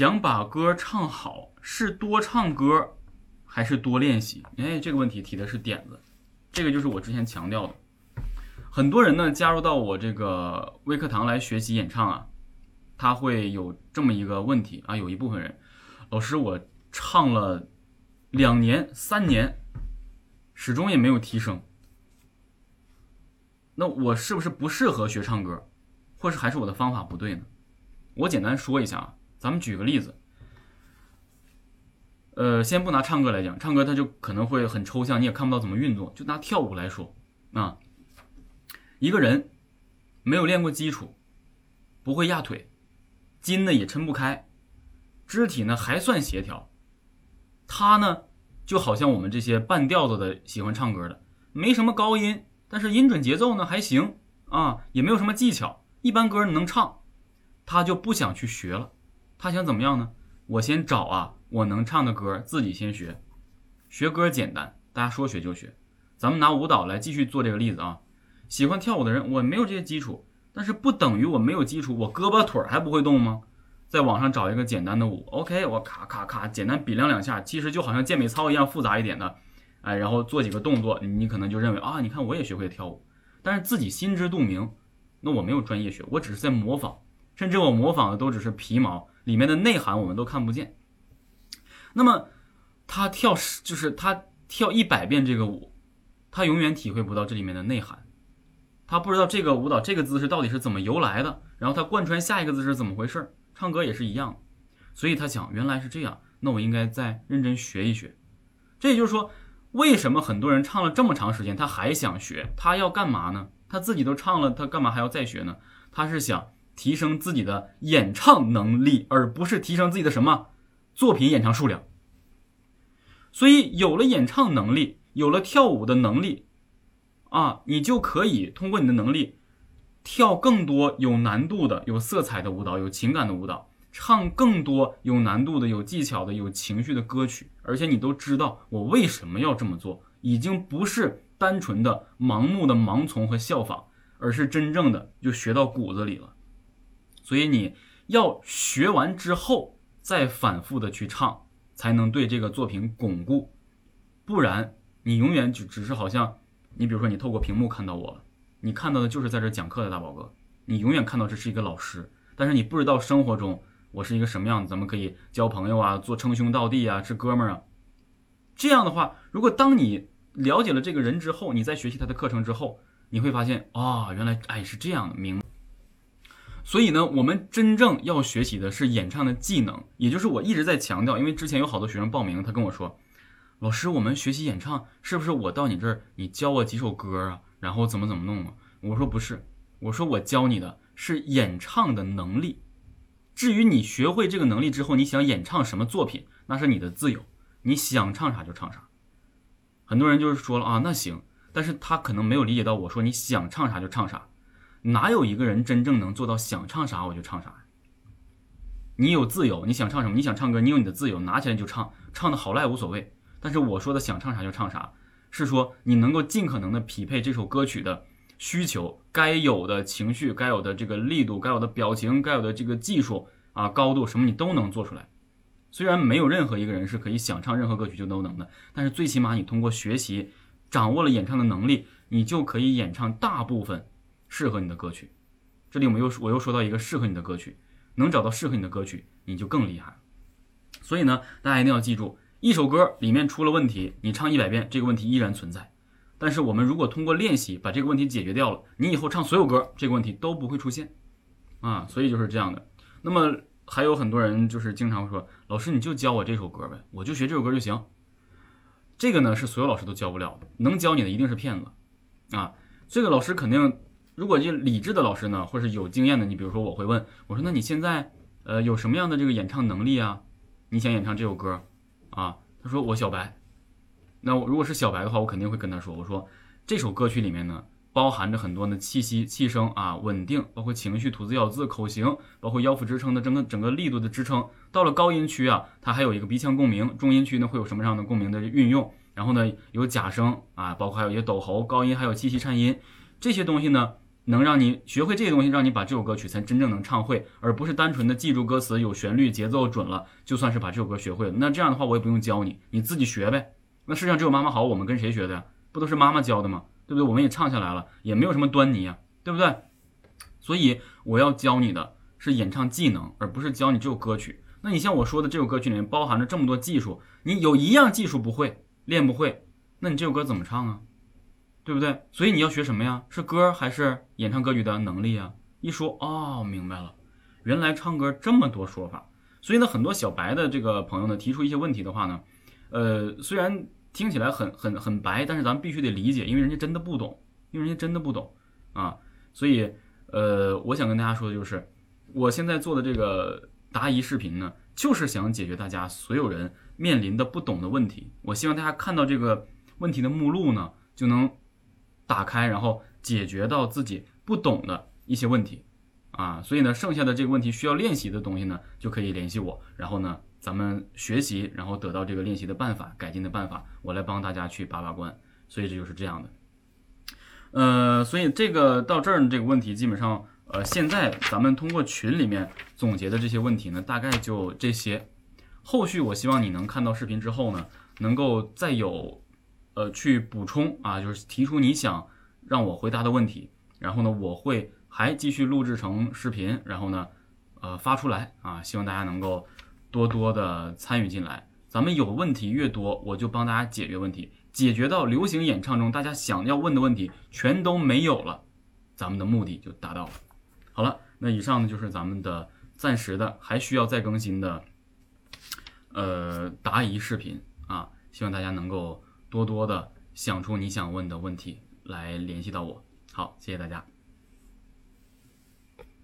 想把歌唱好，是多唱歌，还是多练习？哎，这个问题提的是点子，这个就是我之前强调的。很多人呢加入到我这个微课堂来学习演唱啊，他会有这么一个问题啊，有一部分人，老师我唱了两年、三年，始终也没有提升，那我是不是不适合学唱歌，或是还是我的方法不对呢？我简单说一下啊。咱们举个例子，呃，先不拿唱歌来讲，唱歌它就可能会很抽象，你也看不到怎么运作。就拿跳舞来说啊，一个人没有练过基础，不会压腿，筋呢也抻不开，肢体呢还算协调，他呢就好像我们这些半吊子的喜欢唱歌的，没什么高音，但是音准节奏呢还行啊，也没有什么技巧，一般歌能唱，他就不想去学了。他想怎么样呢？我先找啊，我能唱的歌，自己先学。学歌简单，大家说学就学。咱们拿舞蹈来继续做这个例子啊。喜欢跳舞的人，我没有这些基础，但是不等于我没有基础，我胳膊腿还不会动吗？在网上找一个简单的舞，OK，我咔咔咔简单比量两下，其实就好像健美操一样复杂一点的，哎，然后做几个动作，你可能就认为啊，你看我也学会跳舞，但是自己心知肚明，那我没有专业学，我只是在模仿，甚至我模仿的都只是皮毛。里面的内涵我们都看不见。那么他跳就是他跳一百遍这个舞，他永远体会不到这里面的内涵，他不知道这个舞蹈这个姿势到底是怎么由来的，然后他贯穿下一个姿势怎么回事儿唱歌也是一样，所以他想原来是这样，那我应该再认真学一学。这也就是说，为什么很多人唱了这么长时间他还想学？他要干嘛呢？他自己都唱了，他干嘛还要再学呢？他是想。提升自己的演唱能力，而不是提升自己的什么作品演唱数量。所以有了演唱能力，有了跳舞的能力，啊，你就可以通过你的能力，跳更多有难度的、有色彩的舞蹈，有情感的舞蹈，唱更多有难度的、有技巧的、有情绪的歌曲。而且你都知道我为什么要这么做，已经不是单纯的盲目的盲从和效仿，而是真正的就学到骨子里了。所以你要学完之后再反复的去唱，才能对这个作品巩固，不然你永远只只是好像你比如说你透过屏幕看到我了，你看到的就是在这讲课的大宝哥，你永远看到这是一个老师，但是你不知道生活中我是一个什么样子，咱们可以交朋友啊，做称兄道弟啊，是哥们儿啊。这样的话，如果当你了解了这个人之后，你在学习他的课程之后，你会发现啊，原来哎是这样的，明。所以呢，我们真正要学习的是演唱的技能，也就是我一直在强调。因为之前有好多学生报名，他跟我说：“老师，我们学习演唱是不是我到你这儿，你教我几首歌啊，然后怎么怎么弄啊？”我说：“不是，我说我教你的是演唱的能力。至于你学会这个能力之后，你想演唱什么作品，那是你的自由，你想唱啥就唱啥。”很多人就是说了啊，那行，但是他可能没有理解到我说你想唱啥就唱啥。哪有一个人真正能做到想唱啥我就唱啥？你有自由，你想唱什么？你想唱歌，你有你的自由，拿起来就唱，唱的好赖无所谓。但是我说的想唱啥就唱啥，是说你能够尽可能的匹配这首歌曲的需求，该有的情绪，该有的这个力度，该有的表情，该有的这个技术啊高度什么你都能做出来。虽然没有任何一个人是可以想唱任何歌曲就都能的，但是最起码你通过学习，掌握了演唱的能力，你就可以演唱大部分。适合你的歌曲，这里我们又我又说到一个适合你的歌曲，能找到适合你的歌曲，你就更厉害。所以呢，大家一定要记住，一首歌里面出了问题，你唱一百遍，这个问题依然存在。但是我们如果通过练习把这个问题解决掉了，你以后唱所有歌，这个问题都不会出现啊。所以就是这样的。那么还有很多人就是经常说，老师你就教我这首歌呗，我就学这首歌就行。这个呢是所有老师都教不了的，能教你的一定是骗子啊。这个老师肯定。如果就理智的老师呢，或是有经验的，你比如说我会问我说，那你现在呃有什么样的这个演唱能力啊？你想演唱这首歌啊？他说我小白。那我如果是小白的话，我肯定会跟他说，我说这首歌曲里面呢，包含着很多的气息、气声啊，稳定，包括情绪、吐字咬字、口型，包括腰腹支撑的整个整个力度的支撑。到了高音区啊，它还有一个鼻腔共鸣；中音区呢会有什么样的共鸣的运用？然后呢有假声啊，包括还有一些抖喉，高音还有气息颤音，这些东西呢。能让你学会这些东西，让你把这首歌曲才真正能唱会，而不是单纯的记住歌词有旋律、节奏准了，就算是把这首歌学会了。那这样的话，我也不用教你，你自己学呗。那世上只有妈妈好，我们跟谁学的呀？不都是妈妈教的吗？对不对？我们也唱下来了，也没有什么端倪呀，对不对？所以我要教你的是演唱技能，而不是教你这首歌曲。那你像我说的这首歌曲里面包含着这么多技术，你有一样技术不会，练不会，那你这首歌怎么唱啊？对不对？所以你要学什么呀？是歌还是演唱歌曲的能力啊？一说哦，明白了，原来唱歌这么多说法。所以呢，很多小白的这个朋友呢，提出一些问题的话呢，呃，虽然听起来很很很白，但是咱们必须得理解，因为人家真的不懂，因为人家真的不懂啊。所以，呃，我想跟大家说的就是，我现在做的这个。答疑视频呢，就是想解决大家所有人面临的不懂的问题。我希望大家看到这个问题的目录呢，就能打开，然后解决到自己不懂的一些问题啊。所以呢，剩下的这个问题需要练习的东西呢，就可以联系我，然后呢，咱们学习，然后得到这个练习的办法、改进的办法，我来帮大家去把把关。所以这就是这样的。呃，所以这个到这儿，这个问题基本上。呃，现在咱们通过群里面总结的这些问题呢，大概就这些。后续我希望你能看到视频之后呢，能够再有呃去补充啊，就是提出你想让我回答的问题，然后呢，我会还继续录制成视频，然后呢，呃发出来啊，希望大家能够多多的参与进来。咱们有问题越多，我就帮大家解决问题，解决到流行演唱中大家想要问的问题全都没有了，咱们的目的就达到了。好了，那以上呢就是咱们的暂时的还需要再更新的，呃答疑视频啊，希望大家能够多多的想出你想问的问题来联系到我。好，谢谢大家。